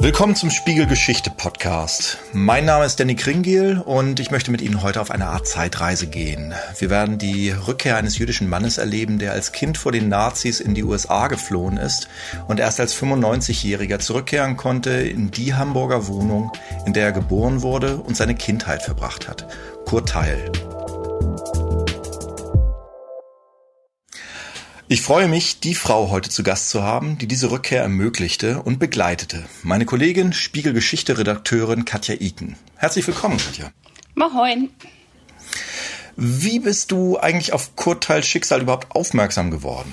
Willkommen zum Spiegel Geschichte Podcast. Mein Name ist Danny Kringiel und ich möchte mit Ihnen heute auf eine Art Zeitreise gehen. Wir werden die Rückkehr eines jüdischen Mannes erleben, der als Kind vor den Nazis in die USA geflohen ist und erst als 95-Jähriger zurückkehren konnte in die Hamburger Wohnung, in der er geboren wurde und seine Kindheit verbracht hat. Kurt Teil. Ich freue mich, die Frau heute zu Gast zu haben, die diese Rückkehr ermöglichte und begleitete. Meine Kollegin, Spiegelgeschichte-Redakteurin Katja Iken. Herzlich willkommen, Katja. Moin. Wie bist du eigentlich auf Kurt Teils Schicksal überhaupt aufmerksam geworden?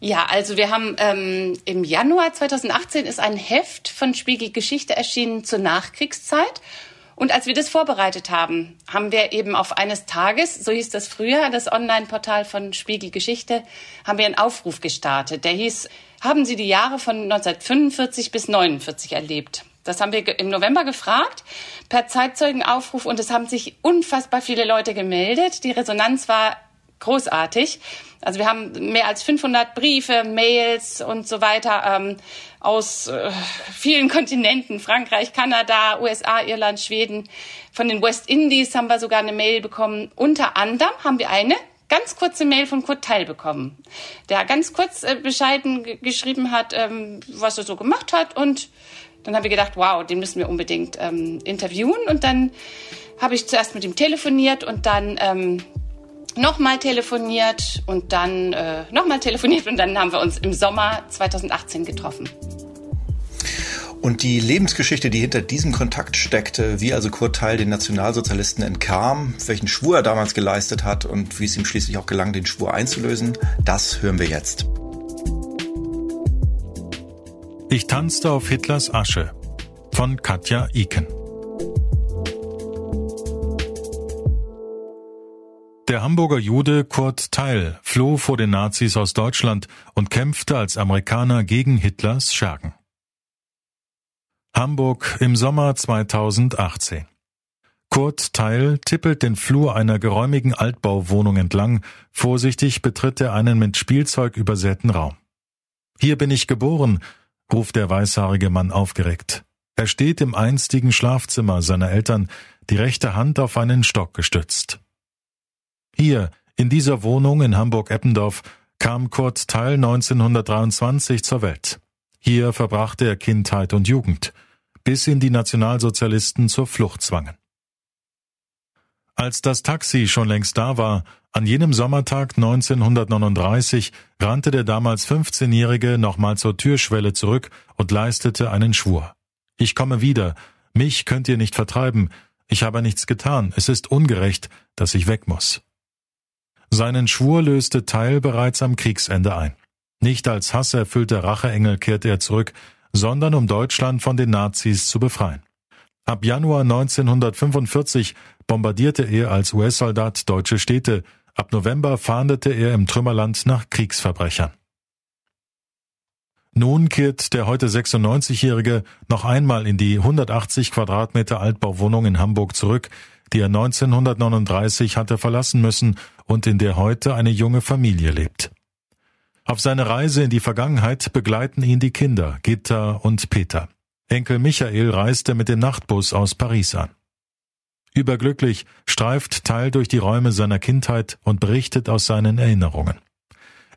Ja, also wir haben ähm, im Januar 2018 ist ein Heft von Spiegel Geschichte erschienen zur Nachkriegszeit. Und als wir das vorbereitet haben, haben wir eben auf eines Tages, so hieß das früher, das Online-Portal von Spiegel Geschichte, haben wir einen Aufruf gestartet. Der hieß, haben Sie die Jahre von 1945 bis 49 erlebt? Das haben wir im November gefragt per Zeitzeugenaufruf und es haben sich unfassbar viele Leute gemeldet. Die Resonanz war großartig. Also wir haben mehr als 500 Briefe, Mails und so weiter ähm, aus äh, vielen Kontinenten, Frankreich, Kanada, USA, Irland, Schweden. Von den West Indies haben wir sogar eine Mail bekommen. Unter anderem haben wir eine ganz kurze Mail von Kurt Teil bekommen, der ganz kurz äh, bescheiden geschrieben hat, ähm, was er so gemacht hat. Und dann haben wir gedacht, wow, den müssen wir unbedingt ähm, interviewen. Und dann habe ich zuerst mit ihm telefoniert und dann ähm, nochmal telefoniert und dann äh, nochmal telefoniert und dann haben wir uns im Sommer 2018 getroffen. Und die Lebensgeschichte, die hinter diesem Kontakt steckte, wie also Kurt Teil den Nationalsozialisten entkam, welchen Schwur er damals geleistet hat und wie es ihm schließlich auch gelang, den Schwur einzulösen, das hören wir jetzt. Ich tanzte auf Hitlers Asche von Katja Iken. Hamburger Jude Kurt Teil floh vor den Nazis aus Deutschland und kämpfte als Amerikaner gegen Hitlers Schergen. Hamburg im Sommer 2018. Kurt Teil tippelt den Flur einer geräumigen Altbauwohnung entlang, vorsichtig betritt er einen mit Spielzeug übersäten Raum. Hier bin ich geboren, ruft der weißhaarige Mann aufgeregt. Er steht im einstigen Schlafzimmer seiner Eltern, die rechte Hand auf einen Stock gestützt. Hier, in dieser Wohnung in Hamburg-Eppendorf, kam Kurt Teil 1923 zur Welt. Hier verbrachte er Kindheit und Jugend, bis ihn die Nationalsozialisten zur Flucht zwangen. Als das Taxi schon längst da war, an jenem Sommertag 1939 rannte der damals 15-Jährige nochmal zur Türschwelle zurück und leistete einen Schwur. Ich komme wieder, mich könnt ihr nicht vertreiben, ich habe nichts getan, es ist ungerecht, dass ich weg muss. Seinen Schwur löste Teil bereits am Kriegsende ein. Nicht als hasserfüllter Racheengel kehrte er zurück, sondern um Deutschland von den Nazis zu befreien. Ab Januar 1945 bombardierte er als US-Soldat deutsche Städte, ab November fahndete er im Trümmerland nach Kriegsverbrechern. Nun kehrt der heute 96-Jährige noch einmal in die 180 Quadratmeter Altbauwohnung in Hamburg zurück, die er 1939 hatte verlassen müssen und in der heute eine junge Familie lebt. Auf seine Reise in die Vergangenheit begleiten ihn die Kinder Gitta und Peter. Enkel Michael reiste mit dem Nachtbus aus Paris an. Überglücklich streift Teil durch die Räume seiner Kindheit und berichtet aus seinen Erinnerungen.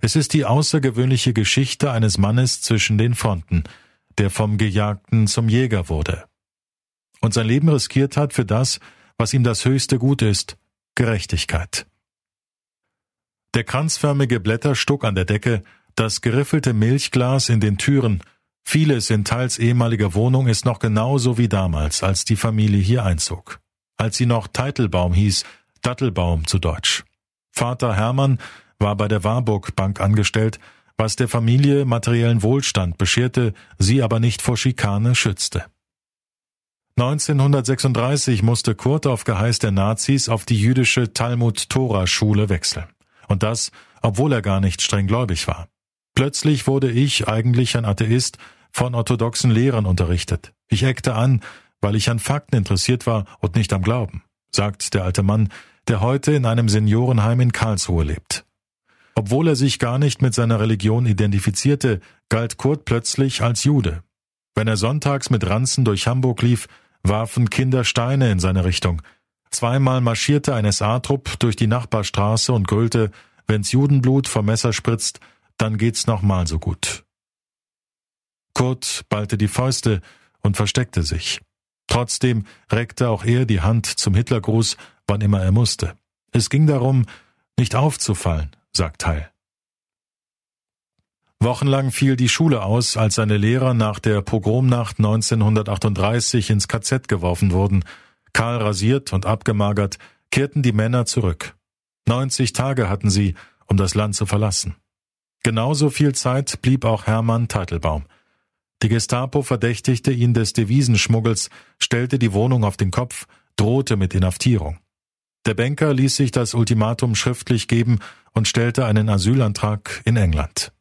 Es ist die außergewöhnliche Geschichte eines Mannes zwischen den Fronten, der vom Gejagten zum Jäger wurde und sein Leben riskiert hat für das, was ihm das höchste Gut ist, Gerechtigkeit. Der kranzförmige Blätterstuck an der Decke, das geriffelte Milchglas in den Türen, vieles in Teils ehemaliger Wohnung ist noch genauso wie damals, als die Familie hier einzog. Als sie noch Teitelbaum hieß, Dattelbaum zu Deutsch. Vater Hermann war bei der Warburg Bank angestellt, was der Familie materiellen Wohlstand bescherte, sie aber nicht vor Schikane schützte. 1936 musste Kurt auf Geheiß der Nazis auf die jüdische Talmud-Tora-Schule wechseln. Und das, obwohl er gar nicht streng gläubig war. Plötzlich wurde ich, eigentlich ein Atheist, von orthodoxen Lehrern unterrichtet. Ich eckte an, weil ich an Fakten interessiert war und nicht am Glauben, sagt der alte Mann, der heute in einem Seniorenheim in Karlsruhe lebt. Obwohl er sich gar nicht mit seiner Religion identifizierte, galt Kurt plötzlich als Jude. Wenn er sonntags mit Ranzen durch Hamburg lief, warfen Kinder Steine in seine Richtung. Zweimal marschierte ein SA-Trupp durch die Nachbarstraße und grüllte, wenn's Judenblut vom Messer spritzt, dann geht's nochmal so gut. Kurt ballte die Fäuste und versteckte sich. Trotzdem reckte auch er die Hand zum Hitlergruß, wann immer er musste. Es ging darum, nicht aufzufallen, sagt Heil. Wochenlang fiel die Schule aus, als seine Lehrer nach der Pogromnacht 1938 ins KZ geworfen wurden. Kahl rasiert und abgemagert kehrten die Männer zurück. 90 Tage hatten sie, um das Land zu verlassen. Genauso viel Zeit blieb auch Hermann Teitelbaum. Die Gestapo verdächtigte ihn des Devisenschmuggels, stellte die Wohnung auf den Kopf, drohte mit Inhaftierung. Der Banker ließ sich das Ultimatum schriftlich geben und stellte einen Asylantrag in England.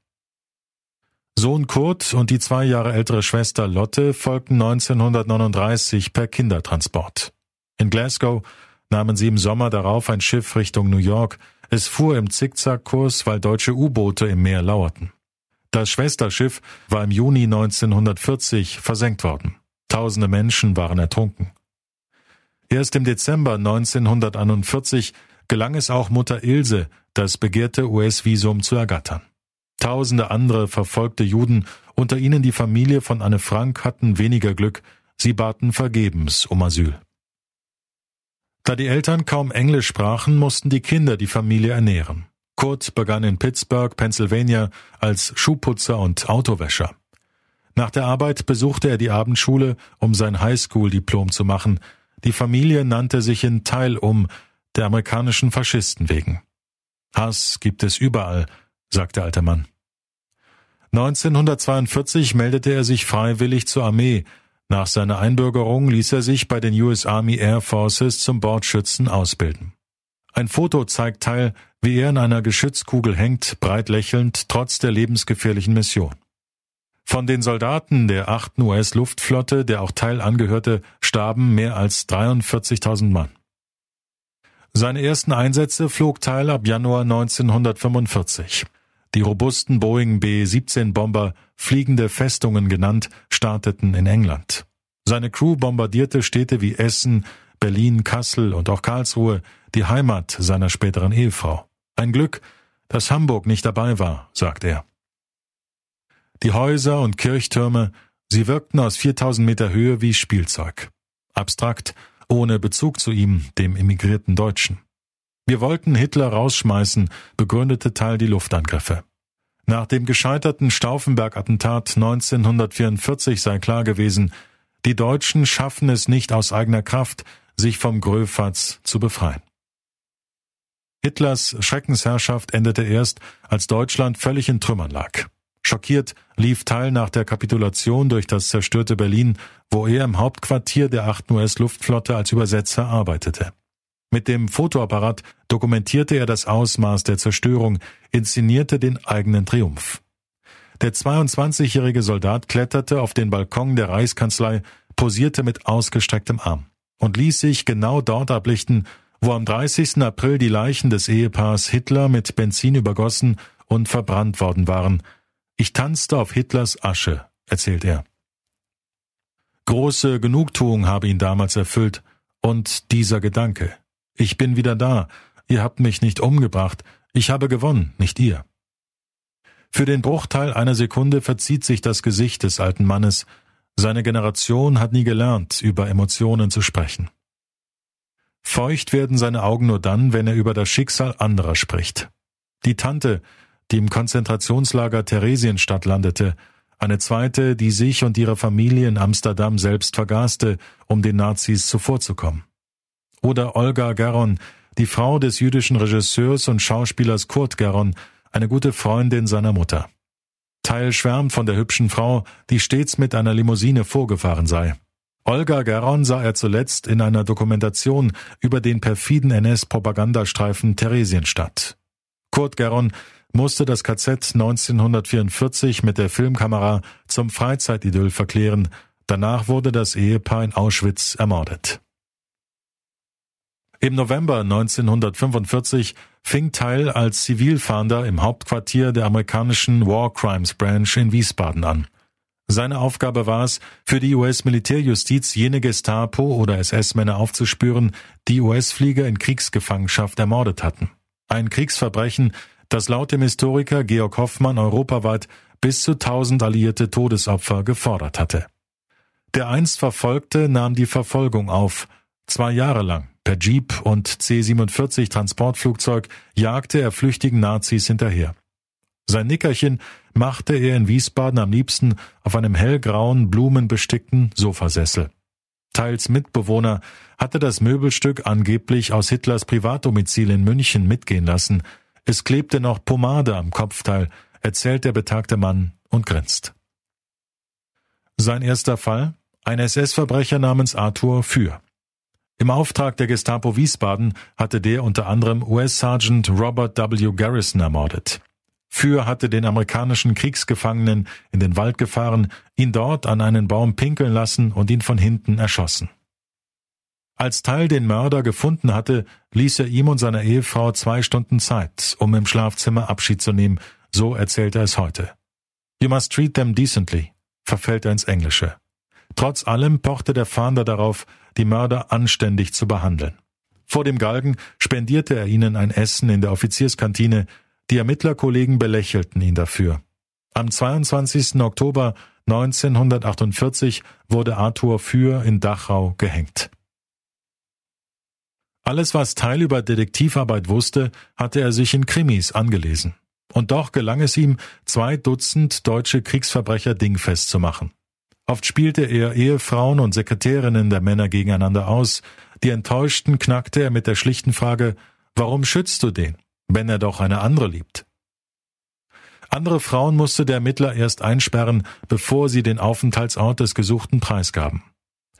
Sohn Kurt und die zwei Jahre ältere Schwester Lotte folgten 1939 per Kindertransport. In Glasgow nahmen sie im Sommer darauf ein Schiff Richtung New York. Es fuhr im Zickzackkurs, weil deutsche U-Boote im Meer lauerten. Das Schwesterschiff war im Juni 1940 versenkt worden. Tausende Menschen waren ertrunken. Erst im Dezember 1941 gelang es auch Mutter Ilse, das begehrte US-Visum zu ergattern. Tausende andere verfolgte Juden, unter ihnen die Familie von Anne Frank, hatten weniger Glück, sie baten vergebens um Asyl. Da die Eltern kaum Englisch sprachen, mussten die Kinder die Familie ernähren. Kurt begann in Pittsburgh, Pennsylvania, als Schuhputzer und Autowäscher. Nach der Arbeit besuchte er die Abendschule, um sein Highschool-Diplom zu machen. Die Familie nannte sich in Teil um, der amerikanischen Faschisten wegen. Hass gibt es überall, sagt der alte Mann. 1942 meldete er sich freiwillig zur Armee. Nach seiner Einbürgerung ließ er sich bei den US Army Air Forces zum Bordschützen ausbilden. Ein Foto zeigt Teil, wie er in einer Geschützkugel hängt, breit lächelnd, trotz der lebensgefährlichen Mission. Von den Soldaten der 8. US-Luftflotte, der auch Teil angehörte, starben mehr als 43.000 Mann. Seine ersten Einsätze flog Teil ab Januar 1945. Die robusten Boeing B-17-Bomber, fliegende Festungen genannt, starteten in England. Seine Crew bombardierte Städte wie Essen, Berlin, Kassel und auch Karlsruhe, die Heimat seiner späteren Ehefrau. Ein Glück, dass Hamburg nicht dabei war, sagt er. Die Häuser und Kirchtürme, sie wirkten aus 4000 Meter Höhe wie Spielzeug. Abstrakt, ohne Bezug zu ihm, dem emigrierten Deutschen. Wir wollten Hitler rausschmeißen, begründete Teil die Luftangriffe. Nach dem gescheiterten Stauffenberg-Attentat 1944 sei klar gewesen, die Deutschen schaffen es nicht aus eigener Kraft, sich vom Gröfatz zu befreien. Hitlers Schreckensherrschaft endete erst, als Deutschland völlig in Trümmern lag. Schockiert lief Teil nach der Kapitulation durch das zerstörte Berlin, wo er im Hauptquartier der 8. US-Luftflotte als Übersetzer arbeitete. Mit dem Fotoapparat dokumentierte er das Ausmaß der Zerstörung, inszenierte den eigenen Triumph. Der 22-jährige Soldat kletterte auf den Balkon der Reichskanzlei, posierte mit ausgestrecktem Arm und ließ sich genau dort ablichten, wo am 30. April die Leichen des Ehepaars Hitler mit Benzin übergossen und verbrannt worden waren. Ich tanzte auf Hitlers Asche, erzählt er. Große Genugtuung habe ihn damals erfüllt, und dieser Gedanke, ich bin wieder da. Ihr habt mich nicht umgebracht. Ich habe gewonnen, nicht ihr. Für den Bruchteil einer Sekunde verzieht sich das Gesicht des alten Mannes. Seine Generation hat nie gelernt, über Emotionen zu sprechen. Feucht werden seine Augen nur dann, wenn er über das Schicksal anderer spricht. Die Tante, die im Konzentrationslager Theresienstadt landete, eine zweite, die sich und ihre Familie in Amsterdam selbst vergaßte, um den Nazis zuvorzukommen. Oder Olga Garon, die Frau des jüdischen Regisseurs und Schauspielers Kurt Garon, eine gute Freundin seiner Mutter. Teil schwärmt von der hübschen Frau, die stets mit einer Limousine vorgefahren sei. Olga Garon sah er zuletzt in einer Dokumentation über den perfiden NS-Propagandastreifen Theresienstadt. Kurt Garon musste das KZ 1944 mit der Filmkamera zum Freizeitidyll verklären. Danach wurde das Ehepaar in Auschwitz ermordet. Im November 1945 fing Teil als Zivilfahnder im Hauptquartier der amerikanischen War Crimes Branch in Wiesbaden an. Seine Aufgabe war es, für die US-Militärjustiz jene Gestapo oder SS-Männer aufzuspüren, die US-Flieger in Kriegsgefangenschaft ermordet hatten. Ein Kriegsverbrechen, das laut dem Historiker Georg Hoffmann europaweit bis zu tausend alliierte Todesopfer gefordert hatte. Der einst Verfolgte nahm die Verfolgung auf. Zwei Jahre lang, per Jeep und C-47 Transportflugzeug, jagte er flüchtigen Nazis hinterher. Sein Nickerchen machte er in Wiesbaden am liebsten auf einem hellgrauen, blumenbestickten Sofasessel. Teils Mitbewohner hatte das Möbelstück angeblich aus Hitlers Privatdomizil in München mitgehen lassen. Es klebte noch Pomade am Kopfteil, erzählt der betagte Mann und grinst. Sein erster Fall? Ein SS-Verbrecher namens Arthur Für. Im Auftrag der Gestapo Wiesbaden hatte der unter anderem US-Sergeant Robert W. Garrison ermordet. Für hatte den amerikanischen Kriegsgefangenen in den Wald gefahren, ihn dort an einen Baum pinkeln lassen und ihn von hinten erschossen. Als Teil den Mörder gefunden hatte, ließ er ihm und seiner Ehefrau zwei Stunden Zeit, um im Schlafzimmer Abschied zu nehmen, so erzählt er es heute. You must treat them decently, verfällt er ins Englische. Trotz allem pochte der Fahnder darauf, die Mörder anständig zu behandeln. Vor dem Galgen spendierte er ihnen ein Essen in der Offizierskantine, die Ermittlerkollegen belächelten ihn dafür. Am 22. Oktober 1948 wurde Arthur Für in Dachau gehängt. Alles, was Teil über Detektivarbeit wusste, hatte er sich in Krimis angelesen. Und doch gelang es ihm, zwei Dutzend deutsche Kriegsverbrecher dingfest zu machen. Oft spielte er Ehefrauen und Sekretärinnen der Männer gegeneinander aus. Die Enttäuschten knackte er mit der schlichten Frage, warum schützt du den? wenn er doch eine andere liebt. Andere Frauen musste der Ermittler erst einsperren, bevor sie den Aufenthaltsort des Gesuchten preisgaben.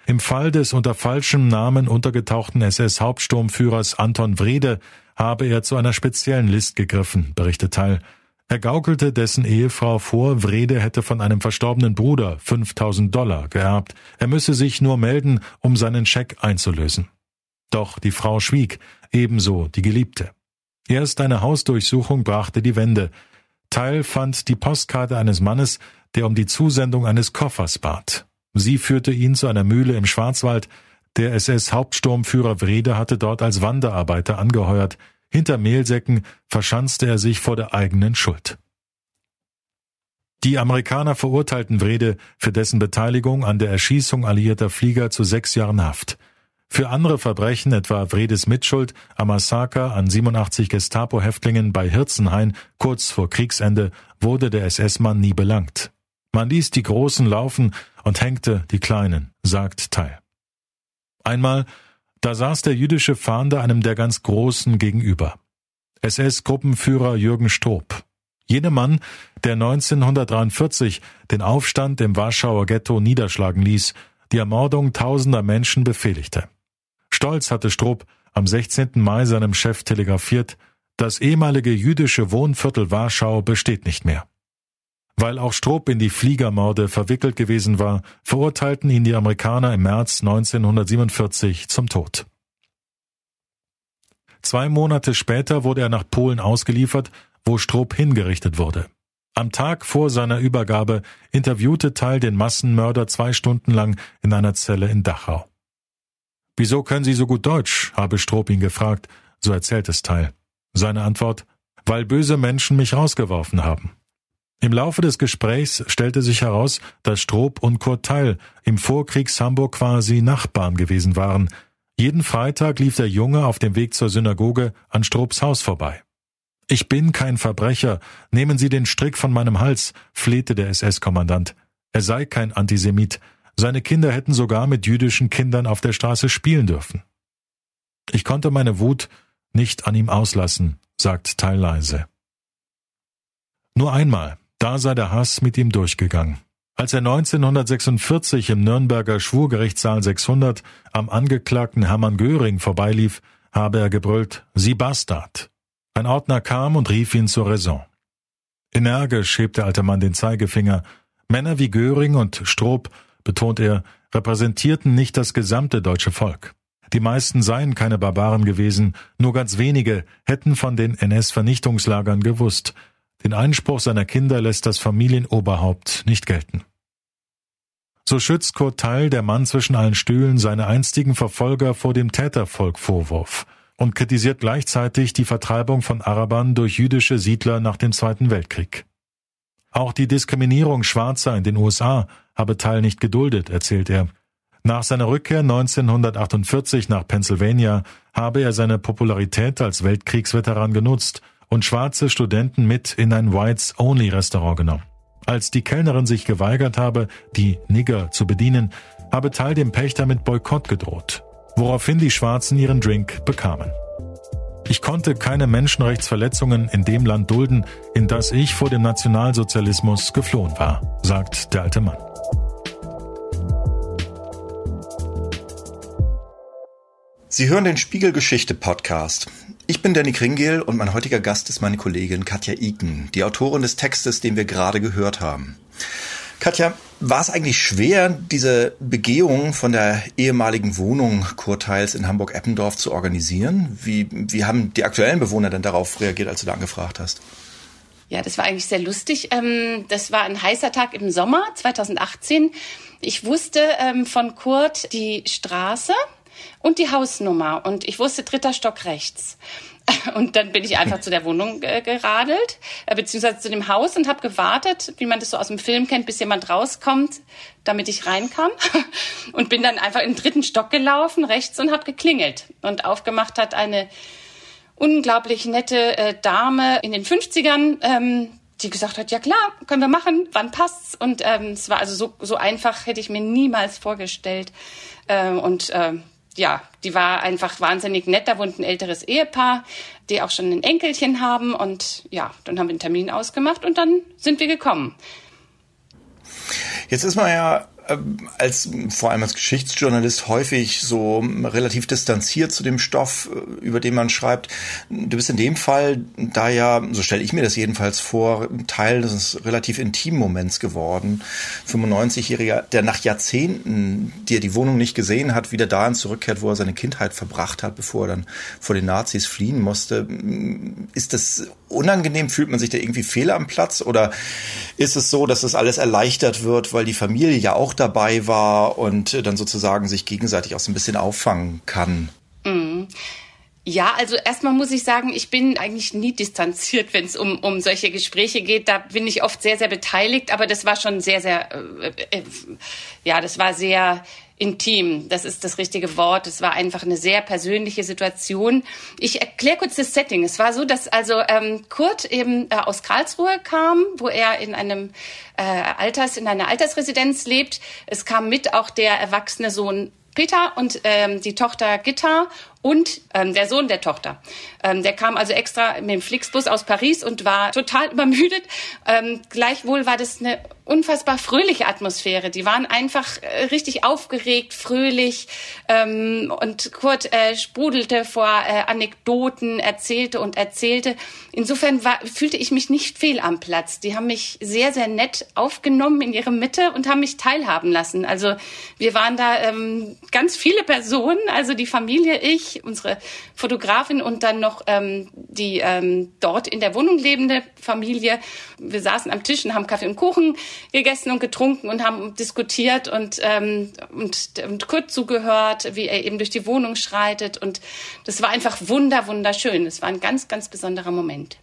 Im Fall des unter falschem Namen untergetauchten SS-Hauptsturmführers Anton Wrede habe er zu einer speziellen List gegriffen, berichtet Teil. Er gaukelte dessen Ehefrau vor, Wrede hätte von einem verstorbenen Bruder 5000 Dollar geerbt. Er müsse sich nur melden, um seinen Scheck einzulösen. Doch die Frau schwieg, ebenso die Geliebte. Erst eine Hausdurchsuchung brachte die Wende. Teil fand die Postkarte eines Mannes, der um die Zusendung eines Koffers bat. Sie führte ihn zu einer Mühle im Schwarzwald. Der SS-Hauptsturmführer Wrede hatte dort als Wanderarbeiter angeheuert. Hinter Mehlsäcken verschanzte er sich vor der eigenen Schuld. Die Amerikaner verurteilten Wrede für dessen Beteiligung an der Erschießung alliierter Flieger zu sechs Jahren Haft. Für andere Verbrechen, etwa Vredes Mitschuld am Massaker an 87 Gestapo-Häftlingen bei Hirzenhain kurz vor Kriegsende, wurde der SS-Mann nie belangt. Man ließ die Großen laufen und hängte die Kleinen, sagt Teil. Einmal, da saß der jüdische Fahnder einem der ganz Großen gegenüber. SS-Gruppenführer Jürgen Stroop. Jener Mann, der 1943 den Aufstand im Warschauer Ghetto niederschlagen ließ, die Ermordung tausender Menschen befehligte. Stolz hatte Strupp am 16. Mai seinem Chef telegrafiert, das ehemalige jüdische Wohnviertel Warschau besteht nicht mehr. Weil auch Strupp in die Fliegermorde verwickelt gewesen war, verurteilten ihn die Amerikaner im März 1947 zum Tod. Zwei Monate später wurde er nach Polen ausgeliefert, wo Strupp hingerichtet wurde. Am Tag vor seiner Übergabe interviewte Teil den Massenmörder zwei Stunden lang in einer Zelle in Dachau. Wieso können Sie so gut Deutsch? habe Stroop ihn gefragt, so erzählt es Teil. Seine Antwort, weil böse Menschen mich rausgeworfen haben. Im Laufe des Gesprächs stellte sich heraus, dass Stroop und Kurt Teil im Vorkriegs Hamburg quasi Nachbarn gewesen waren. Jeden Freitag lief der Junge auf dem Weg zur Synagoge an Stroops Haus vorbei. Ich bin kein Verbrecher, nehmen Sie den Strick von meinem Hals, flehte der SS-Kommandant. Er sei kein Antisemit, seine Kinder hätten sogar mit jüdischen Kindern auf der Straße spielen dürfen. Ich konnte meine Wut nicht an ihm auslassen, sagt teilleise. Nur einmal, da sei der Hass mit ihm durchgegangen. Als er 1946 im Nürnberger Schwurgerichtssaal 600 am Angeklagten Hermann Göring vorbeilief, habe er gebrüllt, Sie Bastard! Ein Ordner kam und rief ihn zur Raison. Energisch hebt der alte Mann den Zeigefinger. Männer wie Göring und Stroop betont er, repräsentierten nicht das gesamte deutsche Volk. Die meisten seien keine Barbaren gewesen, nur ganz wenige hätten von den NS-Vernichtungslagern gewusst. Den Einspruch seiner Kinder lässt das Familienoberhaupt nicht gelten. So schützt Kurt Teil, der Mann zwischen allen Stühlen, seine einstigen Verfolger vor dem Tätervolk-Vorwurf und kritisiert gleichzeitig die Vertreibung von Arabern durch jüdische Siedler nach dem Zweiten Weltkrieg. Auch die Diskriminierung Schwarzer in den USA habe Teil nicht geduldet, erzählt er. Nach seiner Rückkehr 1948 nach Pennsylvania habe er seine Popularität als Weltkriegsveteran genutzt und schwarze Studenten mit in ein Whites-Only-Restaurant genommen. Als die Kellnerin sich geweigert habe, die Nigger zu bedienen, habe Teil dem Pächter mit Boykott gedroht, woraufhin die Schwarzen ihren Drink bekamen. Ich konnte keine Menschenrechtsverletzungen in dem Land dulden, in das ich vor dem Nationalsozialismus geflohen war, sagt der alte Mann. Sie hören den Spiegel Geschichte Podcast. Ich bin Danny Kringel und mein heutiger Gast ist meine Kollegin Katja Iken, die Autorin des Textes, den wir gerade gehört haben. Katja, war es eigentlich schwer, diese Begehung von der ehemaligen Wohnung Kurteils in Hamburg-Eppendorf zu organisieren? Wie, wie haben die aktuellen Bewohner denn darauf reagiert, als du da angefragt hast? Ja, das war eigentlich sehr lustig. Ähm, das war ein heißer Tag im Sommer 2018. Ich wusste ähm, von Kurt die Straße und die Hausnummer und ich wusste dritter Stock rechts. Und dann bin ich einfach zu der Wohnung äh, geradelt, äh, beziehungsweise zu dem Haus und habe gewartet, wie man das so aus dem Film kennt, bis jemand rauskommt, damit ich reinkam. Und bin dann einfach im dritten Stock gelaufen, rechts, und habe geklingelt. Und aufgemacht hat eine unglaublich nette äh, Dame in den 50ern, ähm, die gesagt hat, ja klar, können wir machen, wann passt's? Und ähm, es war also so, so einfach, hätte ich mir niemals vorgestellt. Ähm, und ähm, ja, die war einfach wahnsinnig nett. Da wohnt ein älteres Ehepaar, die auch schon ein Enkelchen haben. Und ja, dann haben wir einen Termin ausgemacht und dann sind wir gekommen. Jetzt ist man ja als vor allem als Geschichtsjournalist häufig so relativ distanziert zu dem Stoff, äh, über den man schreibt. Du bist in dem Fall da ja, so stelle ich mir das jedenfalls vor, Teil des relativ intimen Moments geworden. 95-Jähriger, der nach Jahrzehnten, die er die Wohnung nicht gesehen hat, wieder dahin zurückkehrt, wo er seine Kindheit verbracht hat, bevor er dann vor den Nazis fliehen musste. Ist das unangenehm? Fühlt man sich da irgendwie fehl am Platz? Oder ist es so, dass das alles erleichtert wird, weil die Familie ja auch dabei war und dann sozusagen sich gegenseitig auch so ein bisschen auffangen kann? Mhm. Ja, also erstmal muss ich sagen, ich bin eigentlich nie distanziert, wenn es um, um solche Gespräche geht. Da bin ich oft sehr, sehr beteiligt, aber das war schon sehr, sehr, äh, äh, ja, das war sehr intim. Das ist das richtige Wort. Es war einfach eine sehr persönliche Situation. Ich erkläre kurz das Setting. Es war so, dass also ähm, Kurt eben äh, aus Karlsruhe kam, wo er in einem äh, Alters in einer Altersresidenz lebt. Es kam mit auch der erwachsene Sohn Peter und ähm, die Tochter Gitta und ähm, der Sohn der Tochter. Ähm, der kam also extra mit dem Flixbus aus Paris und war total übermüdet. Ähm, gleichwohl war das eine unfassbar fröhliche Atmosphäre. Die waren einfach äh, richtig aufgeregt, fröhlich ähm, und Kurt äh, sprudelte vor äh, Anekdoten, erzählte und erzählte. Insofern war, fühlte ich mich nicht fehl am Platz. Die haben mich sehr, sehr nett aufgenommen in ihre Mitte und haben mich teilhaben lassen. Also wir waren da ähm, ganz viele Personen, also die Familie, ich, unsere Fotografin und dann noch ähm, die ähm, dort in der Wohnung lebende Familie. Wir saßen am Tisch und haben Kaffee und Kuchen gegessen und getrunken und haben diskutiert und, ähm, und, und Kurt zugehört, wie er eben durch die Wohnung schreitet. Und das war einfach wunder, wunderschön. Es war ein ganz, ganz besonderer Moment.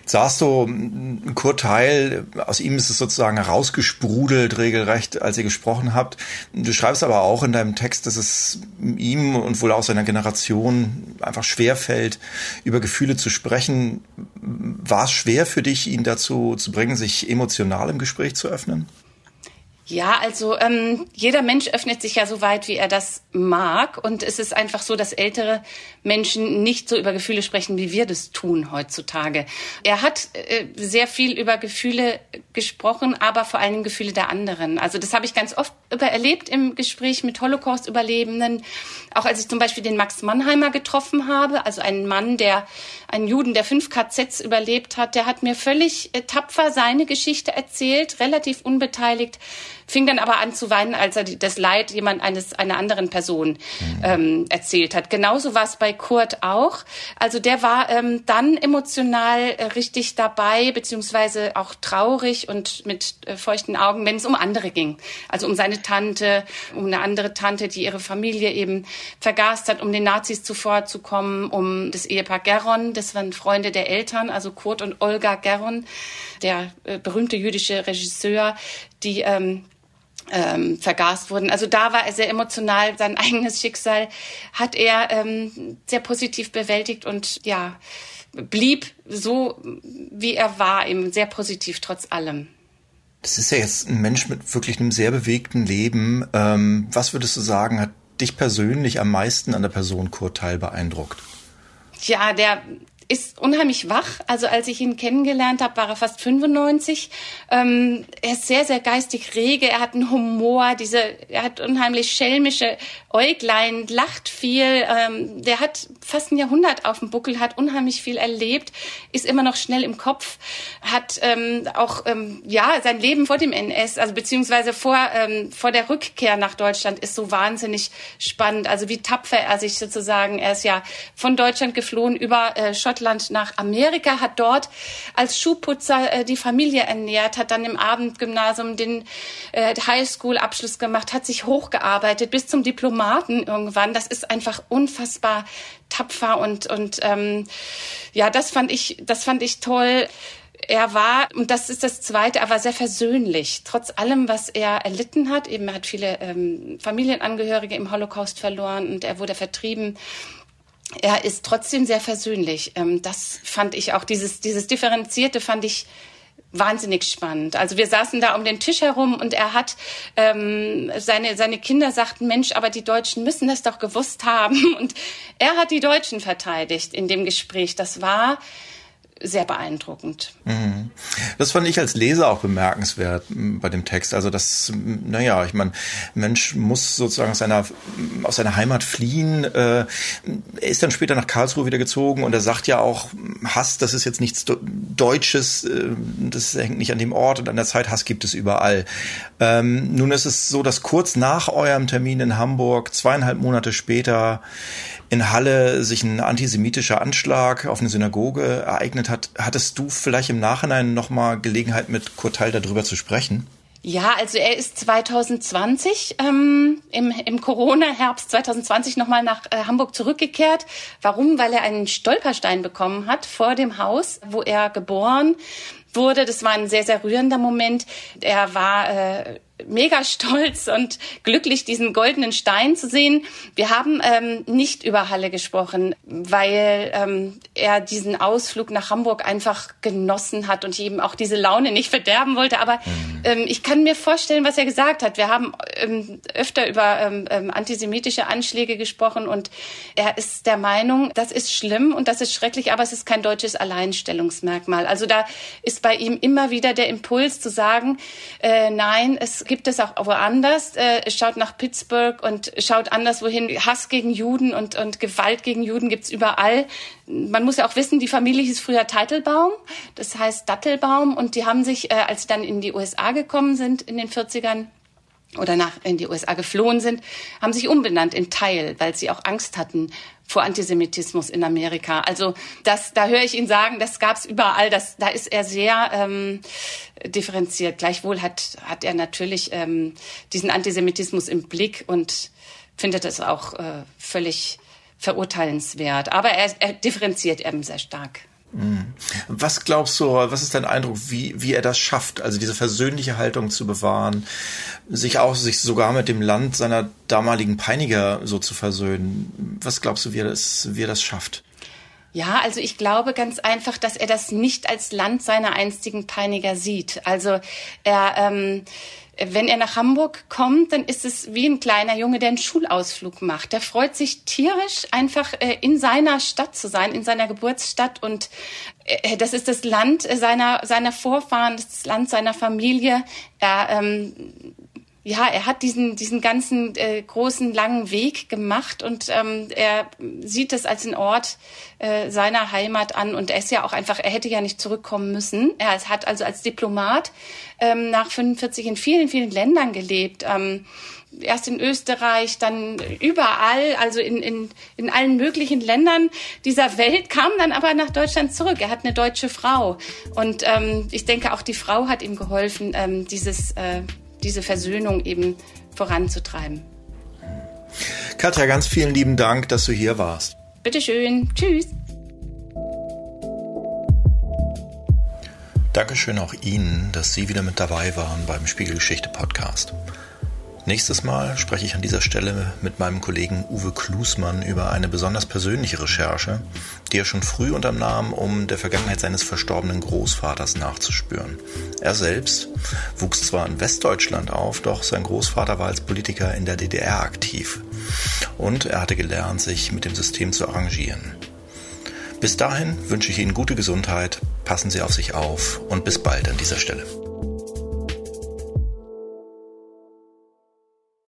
Jetzt sagst du, Kurt Heil, aus ihm ist es sozusagen herausgesprudelt, regelrecht, als ihr gesprochen habt. Du schreibst aber auch in deinem Text, dass es ihm und wohl auch seiner Generation einfach schwer fällt, über Gefühle zu sprechen. War es schwer für dich, ihn dazu zu bringen, sich emotional im Gespräch zu öffnen? Ja, also ähm, jeder Mensch öffnet sich ja so weit, wie er das mag. Und es ist einfach so, dass ältere Menschen nicht so über Gefühle sprechen, wie wir das tun heutzutage. Er hat äh, sehr viel über Gefühle gesprochen, aber vor allem Gefühle der anderen. Also das habe ich ganz oft erlebt im Gespräch mit Holocaust-Überlebenden. Auch als ich zum Beispiel den Max Mannheimer getroffen habe, also einen Mann, der einen Juden, der fünf KZs überlebt hat, der hat mir völlig äh, tapfer seine Geschichte erzählt, relativ unbeteiligt, fing dann aber an zu weinen, als er das Leid jemand eines einer anderen Person mhm. ähm, erzählt hat. Genauso war es bei Kurt auch. Also der war ähm, dann emotional äh, richtig dabei, beziehungsweise auch traurig und mit äh, feuchten Augen, wenn es um andere ging. Also um seine Tante, um eine andere Tante, die ihre Familie eben vergast hat, um den Nazis zuvorzukommen, um das Ehepaar Geron, das waren Freunde der Eltern, also Kurt und Olga Geron, der äh, berühmte jüdische Regisseur, die ähm, ähm, vergast wurden. Also da war er sehr emotional. Sein eigenes Schicksal hat er ähm, sehr positiv bewältigt und ja blieb so, wie er war, eben sehr positiv trotz allem. Das ist ja jetzt ein Mensch mit wirklich einem sehr bewegten Leben. Ähm, was würdest du sagen, hat dich persönlich am meisten an der Person Kurt Teil beeindruckt? Ja, der ist unheimlich wach. Also als ich ihn kennengelernt habe, war er fast 95. Ähm, er ist sehr, sehr geistig rege. Er hat einen Humor. Diese, er hat unheimlich schelmische Äuglein, lacht viel. Ähm, der hat fast ein Jahrhundert auf dem Buckel, hat unheimlich viel erlebt, ist immer noch schnell im Kopf, hat ähm, auch ähm, ja sein Leben vor dem NS, also beziehungsweise vor ähm, vor der Rückkehr nach Deutschland ist so wahnsinnig spannend. Also wie tapfer er sich sozusagen. Er ist ja von Deutschland geflohen über äh, Schottland Schottland nach Amerika, hat dort als Schuhputzer äh, die Familie ernährt, hat dann im Abendgymnasium den äh, Highschool-Abschluss gemacht, hat sich hochgearbeitet bis zum Diplomaten irgendwann. Das ist einfach unfassbar tapfer und und ähm, ja, das fand ich, das fand ich toll. Er war, und das ist das Zweite, er war sehr versöhnlich. Trotz allem, was er erlitten hat, eben er hat viele ähm, Familienangehörige im Holocaust verloren und er wurde vertrieben er ist trotzdem sehr versöhnlich. Ähm, das fand ich auch, dieses, dieses Differenzierte fand ich wahnsinnig spannend. Also wir saßen da um den Tisch herum und er hat ähm, seine seine Kinder sagten Mensch, aber die Deutschen müssen das doch gewusst haben und er hat die Deutschen verteidigt in dem Gespräch. Das war sehr beeindruckend. Mhm. Das fand ich als Leser auch bemerkenswert bei dem Text. Also das, naja, ich meine, Mensch muss sozusagen aus seiner, aus seiner Heimat fliehen. Äh, er ist dann später nach Karlsruhe wieder gezogen und er sagt ja auch, Hass, das ist jetzt nichts Deutsches, äh, das hängt nicht an dem Ort und an der Zeit, Hass gibt es überall. Ähm, nun ist es so, dass kurz nach eurem Termin in Hamburg, zweieinhalb Monate später, in Halle sich ein antisemitischer Anschlag auf eine Synagoge ereignet hat. Hattest du vielleicht im Nachhinein nochmal Gelegenheit, mit Kurt Teil darüber zu sprechen? Ja, also er ist 2020 ähm, im, im Corona-Herbst 2020 nochmal nach äh, Hamburg zurückgekehrt. Warum? Weil er einen Stolperstein bekommen hat vor dem Haus, wo er geboren wurde. Das war ein sehr, sehr rührender Moment. Er war äh, mega stolz und glücklich, diesen goldenen Stein zu sehen. Wir haben ähm, nicht über Halle gesprochen, weil ähm, er diesen Ausflug nach Hamburg einfach genossen hat und eben auch diese Laune nicht verderben wollte. Aber mhm. ähm, ich kann mir vorstellen, was er gesagt hat. Wir haben ähm, öfter über ähm, ähm, antisemitische Anschläge gesprochen und er ist der Meinung, das ist schlimm und das ist schrecklich, aber es ist kein deutsches Alleinstellungsmerkmal. Also da ist bei ihm immer wieder der Impuls zu sagen, äh, nein, es gibt es auch woanders. Äh, schaut nach Pittsburgh und schaut anders wohin. Hass gegen Juden und, und Gewalt gegen Juden gibt's überall. Man muss ja auch wissen, die Familie hieß früher Teitelbaum, das heißt Dattelbaum. Und die haben sich, äh, als sie dann in die USA gekommen sind in den 40ern, oder nach in die USA geflohen sind, haben sich umbenannt in Teil, weil sie auch Angst hatten vor Antisemitismus in Amerika. Also das, da höre ich ihn sagen, das gab es überall. Das, da ist er sehr ähm, differenziert. Gleichwohl hat, hat er natürlich ähm, diesen Antisemitismus im Blick und findet es auch äh, völlig verurteilenswert. Aber er, er differenziert eben sehr stark. Mhm. Was glaubst du, was ist dein Eindruck, wie, wie er das schafft, also diese versöhnliche Haltung zu bewahren, sich auch, sich sogar mit dem Land seiner damaligen Peiniger so zu versöhnen? Was glaubst du, wie er das, wie er das schafft? Ja, also ich glaube ganz einfach, dass er das nicht als Land seiner einstigen Peiniger sieht. Also er, ähm, wenn er nach Hamburg kommt, dann ist es wie ein kleiner Junge, der einen Schulausflug macht. Der freut sich tierisch, einfach äh, in seiner Stadt zu sein, in seiner Geburtsstadt. Und äh, das ist das Land seiner, seiner Vorfahren, das, das Land seiner Familie. Er ähm, ja, er hat diesen, diesen ganzen äh, großen, langen Weg gemacht und ähm, er sieht es als einen Ort äh, seiner Heimat an und er ist ja auch einfach, er hätte ja nicht zurückkommen müssen. Er hat also als Diplomat ähm, nach 45 in vielen, vielen Ländern gelebt. Ähm, erst in Österreich, dann überall, also in, in, in allen möglichen Ländern dieser Welt, kam dann aber nach Deutschland zurück. Er hat eine deutsche Frau. Und ähm, ich denke, auch die Frau hat ihm geholfen, ähm, dieses äh, diese Versöhnung eben voranzutreiben. Katja, ganz vielen lieben Dank, dass du hier warst. Bitteschön. Tschüss. Dankeschön auch Ihnen, dass Sie wieder mit dabei waren beim Spiegelgeschichte Podcast. Nächstes Mal spreche ich an dieser Stelle mit meinem Kollegen Uwe Klusmann über eine besonders persönliche Recherche, die er schon früh unternahm, um der Vergangenheit seines verstorbenen Großvaters nachzuspüren. Er selbst wuchs zwar in Westdeutschland auf, doch sein Großvater war als Politiker in der DDR aktiv und er hatte gelernt, sich mit dem System zu arrangieren. Bis dahin wünsche ich Ihnen gute Gesundheit, passen Sie auf sich auf und bis bald an dieser Stelle.